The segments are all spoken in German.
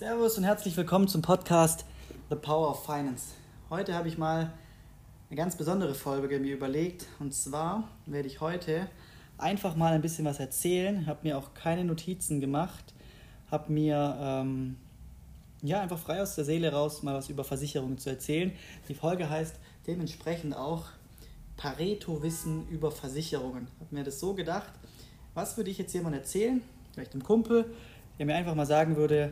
Servus und herzlich willkommen zum Podcast The Power of Finance. Heute habe ich mal eine ganz besondere Folge mir überlegt. Und zwar werde ich heute einfach mal ein bisschen was erzählen. Ich habe mir auch keine Notizen gemacht. Habe mir ähm, ja einfach frei aus der Seele raus mal was über Versicherungen zu erzählen. Die Folge heißt dementsprechend auch Pareto-Wissen über Versicherungen. Ich habe mir das so gedacht. Was würde ich jetzt jemandem erzählen? Vielleicht einem Kumpel, der mir einfach mal sagen würde,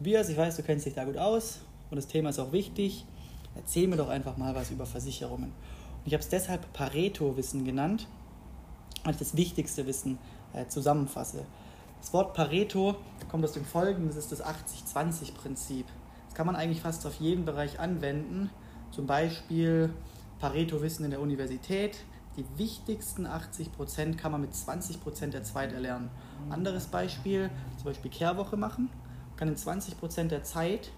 Tobias, ich weiß, du kennst dich da gut aus und das Thema ist auch wichtig. Erzähl mir doch einfach mal was über Versicherungen. Und ich habe es deshalb Pareto-Wissen genannt, weil ich das wichtigste Wissen äh, zusammenfasse. Das Wort Pareto kommt aus dem Folgenden, das ist das 80-20-Prinzip. Das kann man eigentlich fast auf jeden Bereich anwenden. Zum Beispiel Pareto-Wissen in der Universität. Die wichtigsten 80% kann man mit 20% der Zeit erlernen. Anderes Beispiel, zum Beispiel Kehrwoche machen kann in 20% der Zeit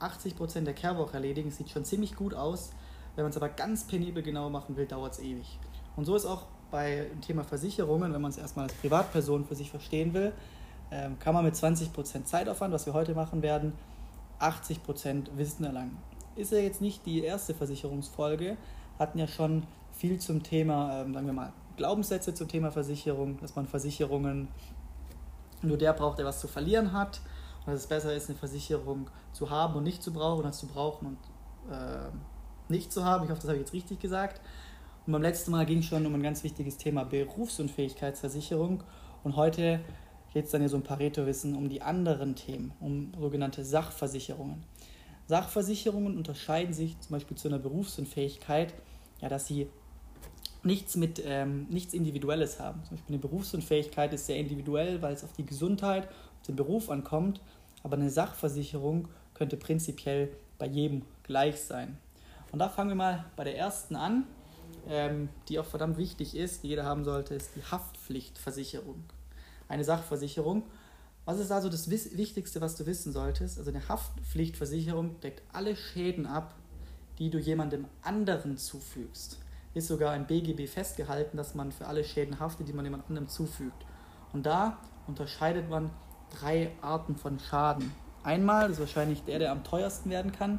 80% der Kehrwoche erledigen. Sieht schon ziemlich gut aus. Wenn man es aber ganz penibel genau machen will, dauert es ewig. Und so ist auch bei dem Thema Versicherungen, wenn man es erstmal als Privatperson für sich verstehen will, ähm, kann man mit 20% Zeitaufwand, was wir heute machen werden, 80% Wissen erlangen. Ist ja jetzt nicht die erste Versicherungsfolge, hatten ja schon viel zum Thema, ähm, sagen wir mal, Glaubenssätze zum Thema Versicherung, dass man Versicherungen nur der braucht, der was zu verlieren hat dass es besser ist, eine Versicherung zu haben und nicht zu brauchen, als zu brauchen und äh, nicht zu haben. Ich hoffe, das habe ich jetzt richtig gesagt. Und beim letzten Mal ging es schon um ein ganz wichtiges Thema Berufsunfähigkeitsversicherung. Und heute geht es dann ja so ein Pareto-Wissen um die anderen Themen, um sogenannte Sachversicherungen. Sachversicherungen unterscheiden sich zum Beispiel zu einer Berufsunfähigkeit, ja, dass sie nichts mit ähm, nichts Individuelles haben. Zum Beispiel eine Berufsunfähigkeit ist sehr individuell, weil es auf die Gesundheit, auf den Beruf ankommt aber eine Sachversicherung könnte prinzipiell bei jedem gleich sein. Und da fangen wir mal bei der ersten an, ähm, die auch verdammt wichtig ist, die jeder haben sollte, ist die Haftpflichtversicherung. Eine Sachversicherung. Was ist also das Wichtigste, was du wissen solltest? Also eine Haftpflichtversicherung deckt alle Schäden ab, die du jemandem anderen zufügst. Ist sogar im BGB festgehalten, dass man für alle Schäden haftet, die man jemand anderem zufügt. Und da unterscheidet man drei Arten von Schaden. Einmal, ist wahrscheinlich der, der am teuersten werden kann,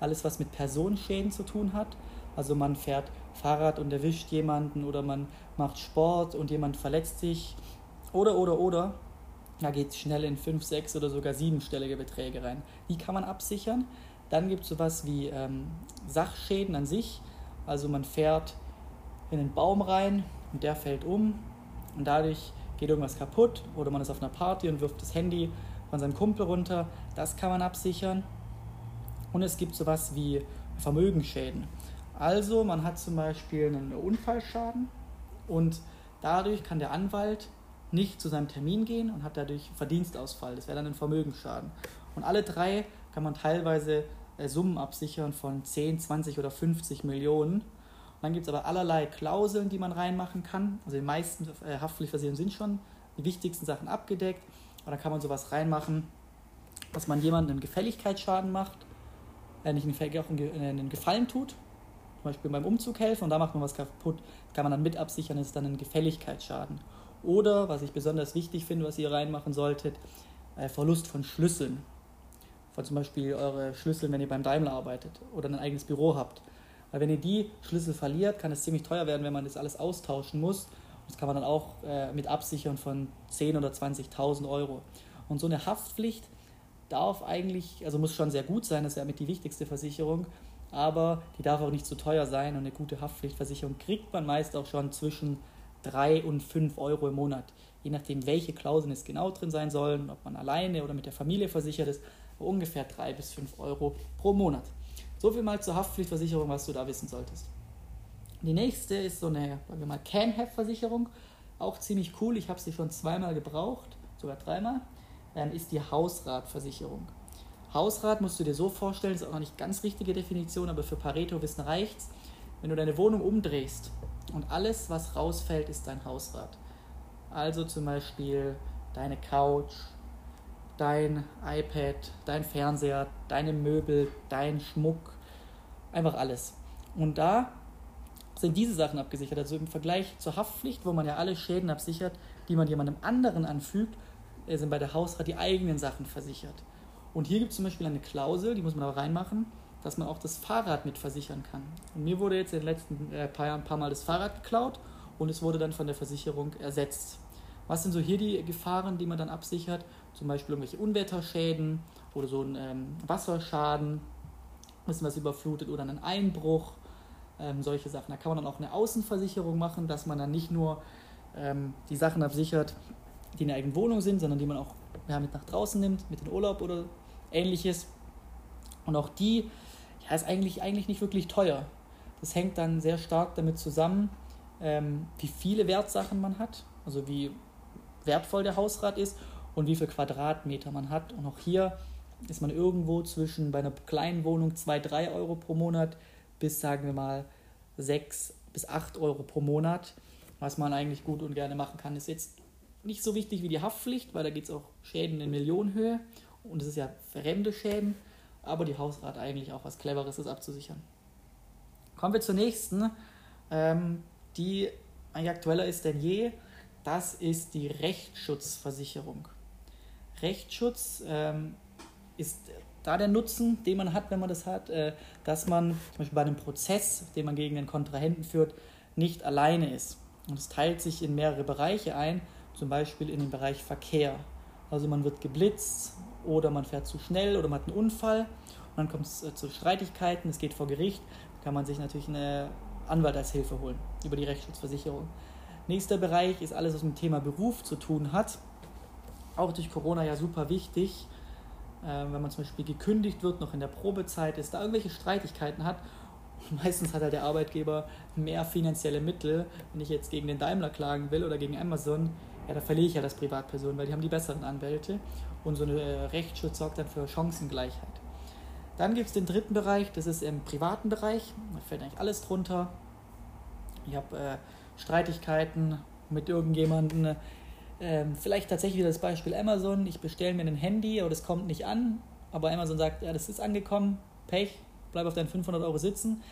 alles, was mit Personenschäden zu tun hat. Also man fährt Fahrrad und erwischt jemanden oder man macht Sport und jemand verletzt sich. Oder, oder, oder. Da geht es schnell in fünf, sechs oder sogar siebenstellige Beträge rein. Die kann man absichern. Dann gibt es sowas wie ähm, Sachschäden an sich. Also man fährt in einen Baum rein und der fällt um und dadurch geht irgendwas kaputt oder man ist auf einer Party und wirft das Handy von seinem Kumpel runter. Das kann man absichern. Und es gibt sowas wie Vermögensschäden. Also man hat zum Beispiel einen Unfallschaden und dadurch kann der Anwalt nicht zu seinem Termin gehen und hat dadurch Verdienstausfall. Das wäre dann ein Vermögensschaden. Und alle drei kann man teilweise äh, Summen absichern von 10, 20 oder 50 Millionen. Dann gibt es aber allerlei Klauseln, die man reinmachen kann. Also die meisten äh, Haftpflichtversicherungen sind schon die wichtigsten Sachen abgedeckt. Aber da kann man sowas reinmachen, dass man jemandem einen Gefälligkeitsschaden macht, äh, nicht einen, äh, einen Gefallen tut, zum Beispiel beim Umzug helfen und da macht man was kaputt, kann man dann mit absichern, ist dann ein Gefälligkeitsschaden. Oder, was ich besonders wichtig finde, was ihr reinmachen solltet, äh, Verlust von Schlüsseln. Von zum Beispiel eure Schlüssel, wenn ihr beim Daimler arbeitet oder ein eigenes Büro habt. Weil wenn ihr die Schlüssel verliert, kann es ziemlich teuer werden, wenn man das alles austauschen muss. Das kann man dann auch äh, mit absichern von 10.000 oder 20.000 Euro. Und so eine Haftpflicht darf eigentlich, also muss schon sehr gut sein, das ist ja mit die wichtigste Versicherung, aber die darf auch nicht zu teuer sein und eine gute Haftpflichtversicherung kriegt man meist auch schon zwischen 3 und 5 Euro im Monat. Je nachdem, welche Klauseln es genau drin sein sollen, ob man alleine oder mit der Familie versichert ist, ungefähr 3 bis 5 Euro pro Monat. So viel mal zur Haftpflichtversicherung, was du da wissen solltest. Die nächste ist so eine, sagen wir mal, Can-Have-Versicherung. Auch ziemlich cool. Ich habe sie schon zweimal gebraucht, sogar dreimal. Ähm, ist die Hausratversicherung. Hausrat musst du dir so vorstellen, ist auch noch nicht ganz richtige Definition, aber für Pareto-Wissen reicht's. Wenn du deine Wohnung umdrehst und alles, was rausfällt, ist dein Hausrat. Also zum Beispiel deine Couch, dein iPad, dein Fernseher, deine Möbel, dein Schmuck, einfach alles. Und da sind diese Sachen abgesichert. Also im Vergleich zur Haftpflicht, wo man ja alle Schäden absichert, die man jemandem anderen anfügt, sind bei der Hausrat die eigenen Sachen versichert. Und hier gibt es zum Beispiel eine Klausel, die muss man aber reinmachen, dass man auch das Fahrrad mit versichern kann. Und mir wurde jetzt in den letzten äh, paar Jahren ein paar Mal das Fahrrad geklaut und es wurde dann von der Versicherung ersetzt. Was sind so hier die Gefahren, die man dann absichert? Zum Beispiel irgendwelche Unwetterschäden oder so ein ähm, Wasserschaden, bisschen was überflutet oder einen Einbruch, ähm, solche Sachen. Da kann man dann auch eine Außenversicherung machen, dass man dann nicht nur ähm, die Sachen absichert, die in der eigenen Wohnung sind, sondern die man auch ja, mit nach draußen nimmt, mit in Urlaub oder ähnliches. Und auch die ja, ist eigentlich, eigentlich nicht wirklich teuer. Das hängt dann sehr stark damit zusammen, ähm, wie viele Wertsachen man hat, also wie wertvoll der Hausrat ist und wie viel Quadratmeter man hat. Und auch hier ist man irgendwo zwischen bei einer kleinen Wohnung 2, 3 Euro pro Monat bis, sagen wir mal, 6 bis 8 Euro pro Monat. Was man eigentlich gut und gerne machen kann, ist jetzt nicht so wichtig wie die Haftpflicht, weil da geht es auch Schäden in Millionenhöhe und es ist ja fremde Schäden, aber die Hausrat eigentlich auch was Cleveres ist abzusichern. Kommen wir zur nächsten, ähm, die eigentlich aktueller ist denn je. Das ist die Rechtsschutzversicherung. Rechtsschutz ähm, ist da der Nutzen, den man hat, wenn man das hat, äh, dass man zum Beispiel bei einem Prozess, den man gegen den Kontrahenten führt, nicht alleine ist. Und es teilt sich in mehrere Bereiche ein, zum Beispiel in den Bereich Verkehr. Also man wird geblitzt oder man fährt zu schnell oder man hat einen Unfall und dann kommt es äh, zu Streitigkeiten, es geht vor Gericht, kann man sich natürlich eine Anwalt als Hilfe holen über die Rechtsschutzversicherung. Nächster Bereich ist alles, was mit dem Thema Beruf zu tun hat. Auch durch Corona ja super wichtig, wenn man zum Beispiel gekündigt wird, noch in der Probezeit ist, da irgendwelche Streitigkeiten hat. Meistens hat halt der Arbeitgeber mehr finanzielle Mittel. Wenn ich jetzt gegen den Daimler klagen will oder gegen Amazon, ja, da verliere ich ja das Privatperson, weil die haben die besseren Anwälte. Und so eine äh, Rechtsschutz sorgt dann für Chancengleichheit. Dann gibt es den dritten Bereich, das ist im privaten Bereich. Da fällt eigentlich alles drunter. Ich habe äh, Streitigkeiten mit irgendjemandem. Ähm, vielleicht tatsächlich wieder das Beispiel Amazon. Ich bestelle mir ein Handy, aber das kommt nicht an. Aber Amazon sagt, ja, das ist angekommen, Pech, bleib auf deinen 500 Euro sitzen.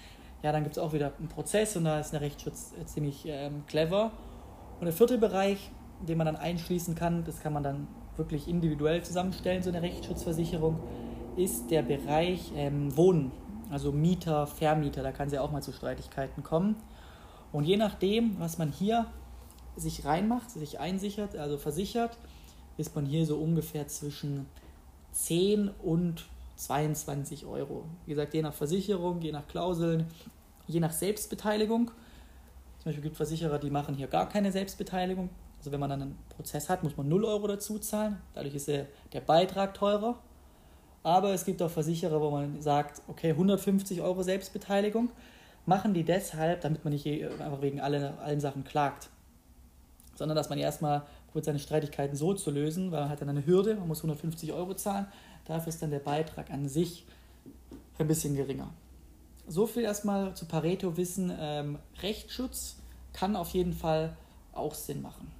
Ja, dann gibt es auch wieder einen Prozess und da ist der Rechtsschutz äh, ziemlich ähm, clever. Und der vierte Bereich, den man dann einschließen kann, das kann man dann wirklich individuell zusammenstellen, so eine Rechtsschutzversicherung, ist der Bereich ähm, Wohnen. Also Mieter, Vermieter, da kann es ja auch mal zu Streitigkeiten kommen. Und je nachdem, was man hier sich reinmacht, sich einsichert, also versichert, ist man hier so ungefähr zwischen 10 und 22 Euro. Wie gesagt, je nach Versicherung, je nach Klauseln, je nach Selbstbeteiligung. Zum Beispiel gibt es Versicherer, die machen hier gar keine Selbstbeteiligung. Also wenn man dann einen Prozess hat, muss man 0 Euro dazu zahlen. Dadurch ist der, Beitrag teurer. Aber es gibt auch Versicherer, wo man sagt, okay, 150 Euro Selbstbeteiligung. Machen die deshalb, damit man nicht einfach wegen alle, allen Sachen klagt. Sondern dass man erstmal probiert, seine Streitigkeiten so zu lösen, weil man hat dann eine Hürde, man muss 150 Euro zahlen. Dafür ist dann der Beitrag an sich ein bisschen geringer. So viel erstmal zu Pareto wissen. Ähm, Rechtsschutz kann auf jeden Fall auch Sinn machen.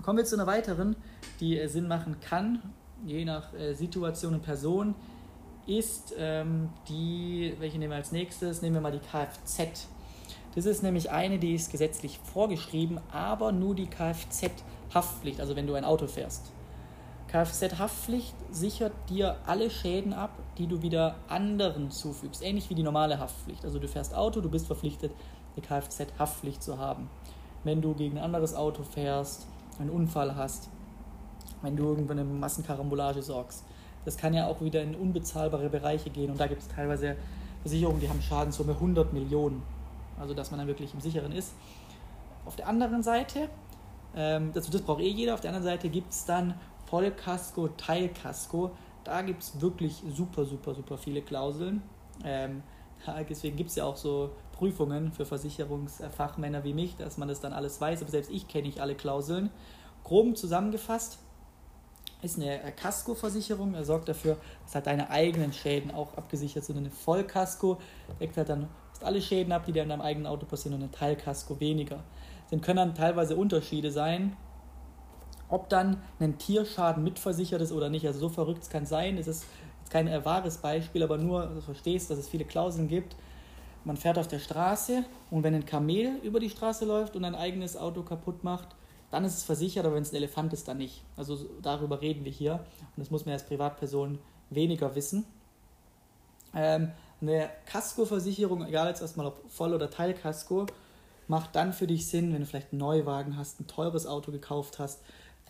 Kommen wir zu einer weiteren, die äh, Sinn machen kann, je nach äh, Situation und Person, ist ähm, die, welche nehmen wir als nächstes? Nehmen wir mal die Kfz. Das ist nämlich eine, die ist gesetzlich vorgeschrieben, aber nur die Kfz-Haftpflicht, also wenn du ein Auto fährst. Kfz-Haftpflicht sichert dir alle Schäden ab, die du wieder anderen zufügst, ähnlich wie die normale Haftpflicht. Also du fährst Auto, du bist verpflichtet, eine Kfz-Haftpflicht zu haben. Wenn du gegen ein anderes Auto fährst, einen Unfall hast, wenn du irgendwann eine Massenkarambolage sorgst. Das kann ja auch wieder in unbezahlbare Bereiche gehen und da gibt es teilweise Versicherungen, die haben Schadenssumme 100 Millionen. Also dass man dann wirklich im Sicheren ist. Auf der anderen Seite, ähm, das, das braucht eh jeder, auf der anderen Seite gibt es dann Vollkasko, Teilkasko. Da gibt es wirklich super, super, super viele Klauseln. Ähm, deswegen gibt es ja auch so Prüfungen für Versicherungsfachmänner wie mich, dass man das dann alles weiß. Aber selbst ich kenne nicht alle Klauseln. Grob zusammengefasst ist eine Kaskoversicherung. Er sorgt dafür, dass halt deine eigenen Schäden auch abgesichert sind. Eine Vollkasko deckt halt dann alle Schäden ab, die dir in deinem eigenen Auto passieren und eine Teilkasko weniger. Dann können dann teilweise Unterschiede sein, ob dann ein Tierschaden mitversichert ist oder nicht. Also so verrückt kann es sein. Es ist jetzt kein wahres Beispiel, aber nur, dass du verstehst, dass es viele Klauseln gibt man fährt auf der Straße und wenn ein Kamel über die Straße läuft und ein eigenes Auto kaputt macht, dann ist es versichert, aber wenn es ein Elefant ist, dann nicht. Also darüber reden wir hier und das muss man als Privatperson weniger wissen. Ähm, eine Kaskoversicherung, egal jetzt erstmal ob Voll- oder Teilkasko, macht dann für dich Sinn, wenn du vielleicht einen Neuwagen hast, ein teures Auto gekauft hast,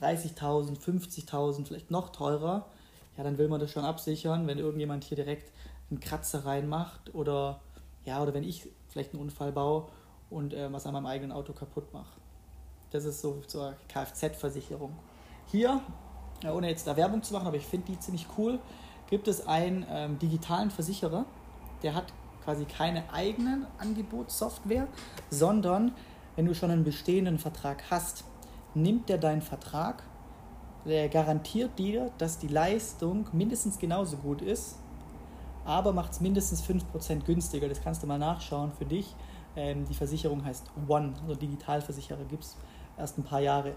30.000, 50.000, vielleicht noch teurer, ja, dann will man das schon absichern, wenn irgendjemand hier direkt einen Kratzer reinmacht oder ja, oder wenn ich vielleicht einen Unfall baue und äh, was an meinem eigenen Auto kaputt mache. Das ist so zur Kfz-Versicherung. Hier, ja, ohne jetzt da Werbung zu machen, aber ich finde die ziemlich cool, gibt es einen ähm, digitalen Versicherer, der hat quasi keine eigenen Angebotssoftware, sondern wenn du schon einen bestehenden Vertrag hast, nimmt der deinen Vertrag, der garantiert dir, dass die Leistung mindestens genauso gut ist, aber macht es mindestens 5% günstiger. Das kannst du mal nachschauen für dich. Ähm, die Versicherung heißt One, also Digitalversicherer gibt es erst ein paar Jahre.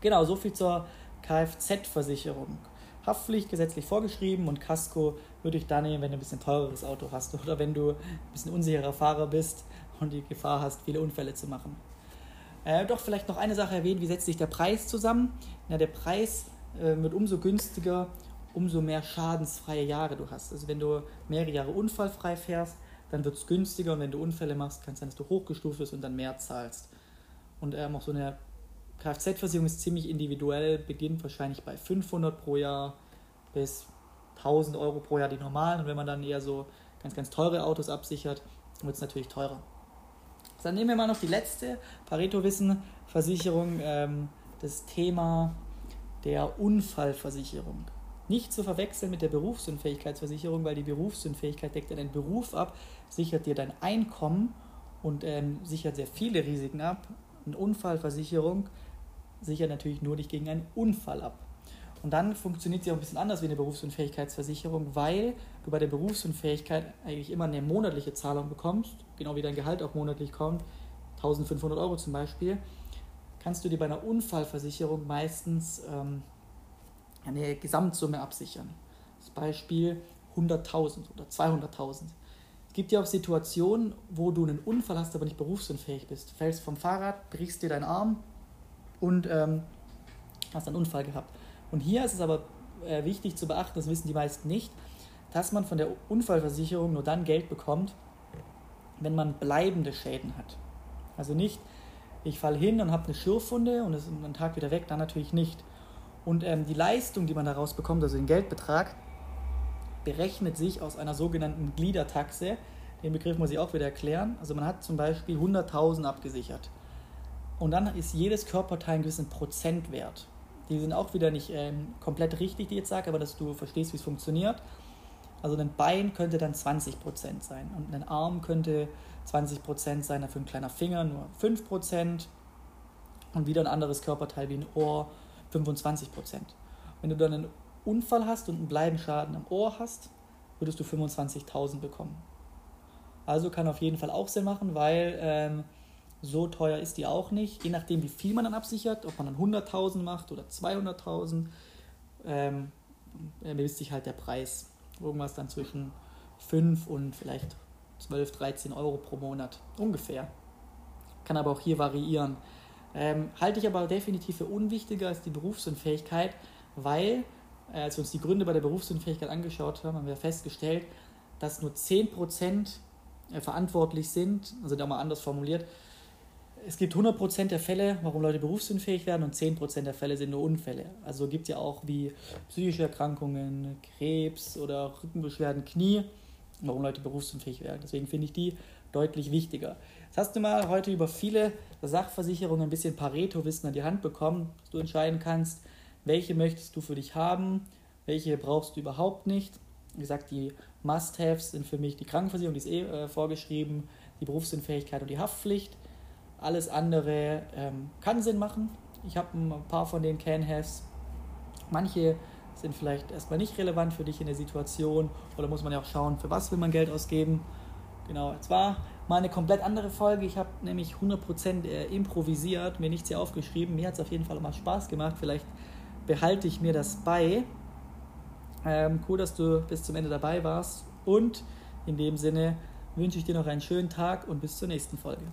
Genau, so viel zur Kfz-Versicherung. Haftpflicht gesetzlich vorgeschrieben und Casco würde ich da nehmen, wenn du ein bisschen teureres Auto hast oder wenn du ein bisschen unsicherer Fahrer bist und die Gefahr hast, viele Unfälle zu machen. Äh, doch vielleicht noch eine Sache erwähnen, wie setzt sich der Preis zusammen? Ja, der Preis äh, wird umso günstiger, umso mehr schadensfreie Jahre du hast. Also wenn du mehrere Jahre unfallfrei fährst, dann wird es günstiger und wenn du Unfälle machst, kann es sein, dass du hochgestuft wirst und dann mehr zahlst. Und ähm, auch so eine Kfz-Versicherung ist ziemlich individuell, beginnt wahrscheinlich bei 500 pro Jahr bis 1000 Euro pro Jahr die normalen. Und wenn man dann eher so ganz, ganz teure Autos absichert, wird es natürlich teurer. Dann nehmen wir mal noch die letzte Pareto-Wissen-Versicherung, ähm, das Thema der Unfallversicherung. Nicht zu verwechseln mit der Berufsunfähigkeitsversicherung, weil die Berufsunfähigkeit deckt ja deinen Beruf ab, sichert dir dein Einkommen und ähm, sichert sehr viele Risiken ab. Eine Unfallversicherung sichert natürlich nur dich gegen einen Unfall ab. Und dann funktioniert sie auch ein bisschen anders wie eine Berufsunfähigkeitsversicherung, weil du bei der Berufsunfähigkeit eigentlich immer eine monatliche Zahlung bekommst, genau wie dein Gehalt auch monatlich kommt, 1500 Euro zum Beispiel, kannst du dir bei einer Unfallversicherung meistens ähm, eine Gesamtsumme absichern. Das Beispiel 100.000 oder 200.000. Es gibt ja auch Situationen, wo du einen Unfall hast, aber nicht berufsunfähig bist. Du fällst vom Fahrrad, brichst dir deinen Arm und ähm, hast einen Unfall gehabt. Und hier ist es aber äh, wichtig zu beachten, das wissen die meisten nicht, dass man von der Unfallversicherung nur dann Geld bekommt, wenn man bleibende Schäden hat. Also nicht, ich falle hin und habe eine Schürfwunde und ist einen Tag wieder weg, dann natürlich nicht. Und ähm, die Leistung, die man daraus bekommt, also den Geldbetrag, berechnet sich aus einer sogenannten Gliedertaxe. Den Begriff muss ich auch wieder erklären. Also man hat zum Beispiel 100.000 abgesichert. Und dann ist jedes Körperteil einen gewissen Prozentwert. Die sind auch wieder nicht ähm, komplett richtig, die ich jetzt sage, aber dass du verstehst, wie es funktioniert. Also ein Bein könnte dann 20% sein und ein Arm könnte 20% sein, dafür ein kleiner Finger nur 5% und wieder ein anderes Körperteil wie ein Ohr 25%. Wenn du dann einen Unfall hast und einen Bleibenschaden am Ohr hast, würdest du 25.000 bekommen. Also kann auf jeden Fall auch Sinn machen, weil ähm, so teuer ist die auch nicht. Je nachdem, wie viel man dann absichert, ob man dann 100.000 macht oder 200.000, ähm, bemisst sich halt der Preis. Irgendwas dann zwischen 5 und vielleicht 12, 13 Euro pro Monat ungefähr. Kann aber auch hier variieren. Ähm, halte ich aber definitiv für unwichtiger als die Berufsunfähigkeit, weil, äh, als wir uns die Gründe bei der Berufsunfähigkeit angeschaut haben, haben wir festgestellt, dass nur 10% äh, verantwortlich sind, also da mal anders formuliert, es gibt 100% der Fälle, warum Leute berufsunfähig werden und 10% der Fälle sind nur Unfälle. Also gibt es ja auch wie psychische Erkrankungen, Krebs oder Rückenbeschwerden, Knie, warum Leute berufsunfähig werden. Deswegen finde ich die deutlich wichtiger. Jetzt hast du mal heute über viele Sachversicherungen ein bisschen Pareto-Wissen an die Hand bekommen, dass du entscheiden kannst, welche möchtest du für dich haben, welche brauchst du überhaupt nicht. Wie gesagt, die Must-Haves sind für mich die Krankenversicherung, die ist eh äh, vorgeschrieben, die Berufsunfähigkeit und die Haftpflicht. Alles andere ähm, kann Sinn machen. Ich habe ein paar von den Can-Haves. Manche sind vielleicht erstmal nicht relevant für dich in der Situation oder muss man ja auch schauen, für was will man Geld ausgeben. Genau, es war mal eine komplett andere Folge. Ich habe nämlich 100% äh, improvisiert, mir nichts hier aufgeschrieben. Mir hat es auf jeden Fall mal Spaß gemacht. Vielleicht behalte ich mir das bei. Ähm, cool, dass du bis zum Ende dabei warst. Und in dem Sinne wünsche ich dir noch einen schönen Tag und bis zur nächsten Folge.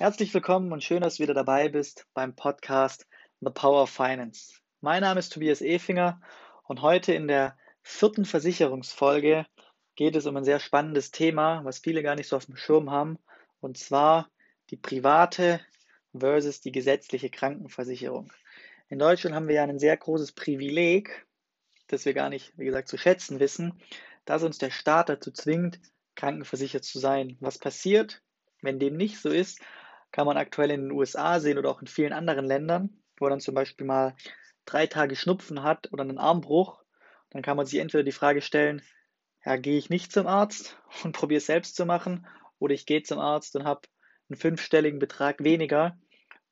Herzlich willkommen und schön, dass du wieder dabei bist beim Podcast The Power of Finance. Mein Name ist Tobias Efinger Und heute in der vierten Versicherungsfolge geht es um ein sehr spannendes Thema, was viele gar nicht so auf dem Schirm haben, und zwar die private versus die gesetzliche Krankenversicherung. In Deutschland haben wir ja ein sehr großes Privileg, das wir gar nicht, wie gesagt, zu schätzen wissen, dass uns der Staat dazu zwingt, krankenversichert zu sein. Was passiert, wenn dem nicht so ist, kann man aktuell in den USA sehen oder auch in vielen anderen Ländern, wo man dann zum Beispiel mal drei Tage Schnupfen hat oder einen Armbruch. Dann kann man sich entweder die Frage stellen, ja, gehe ich nicht zum Arzt und probiere es selbst zu machen, oder ich gehe zum Arzt und habe einen fünfstelligen Betrag weniger.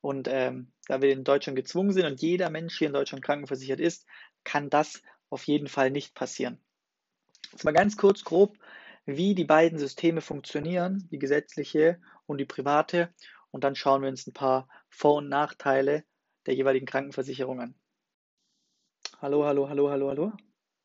Und ähm, da wir in Deutschland gezwungen sind und jeder Mensch hier in Deutschland krankenversichert ist, kann das auf jeden Fall nicht passieren. Jetzt mal ganz kurz grob, wie die beiden Systeme funktionieren, die gesetzliche und die private. Und dann schauen wir uns ein paar Vor- und Nachteile der jeweiligen Krankenversicherung an. Hallo, hallo, hallo, hallo, hallo.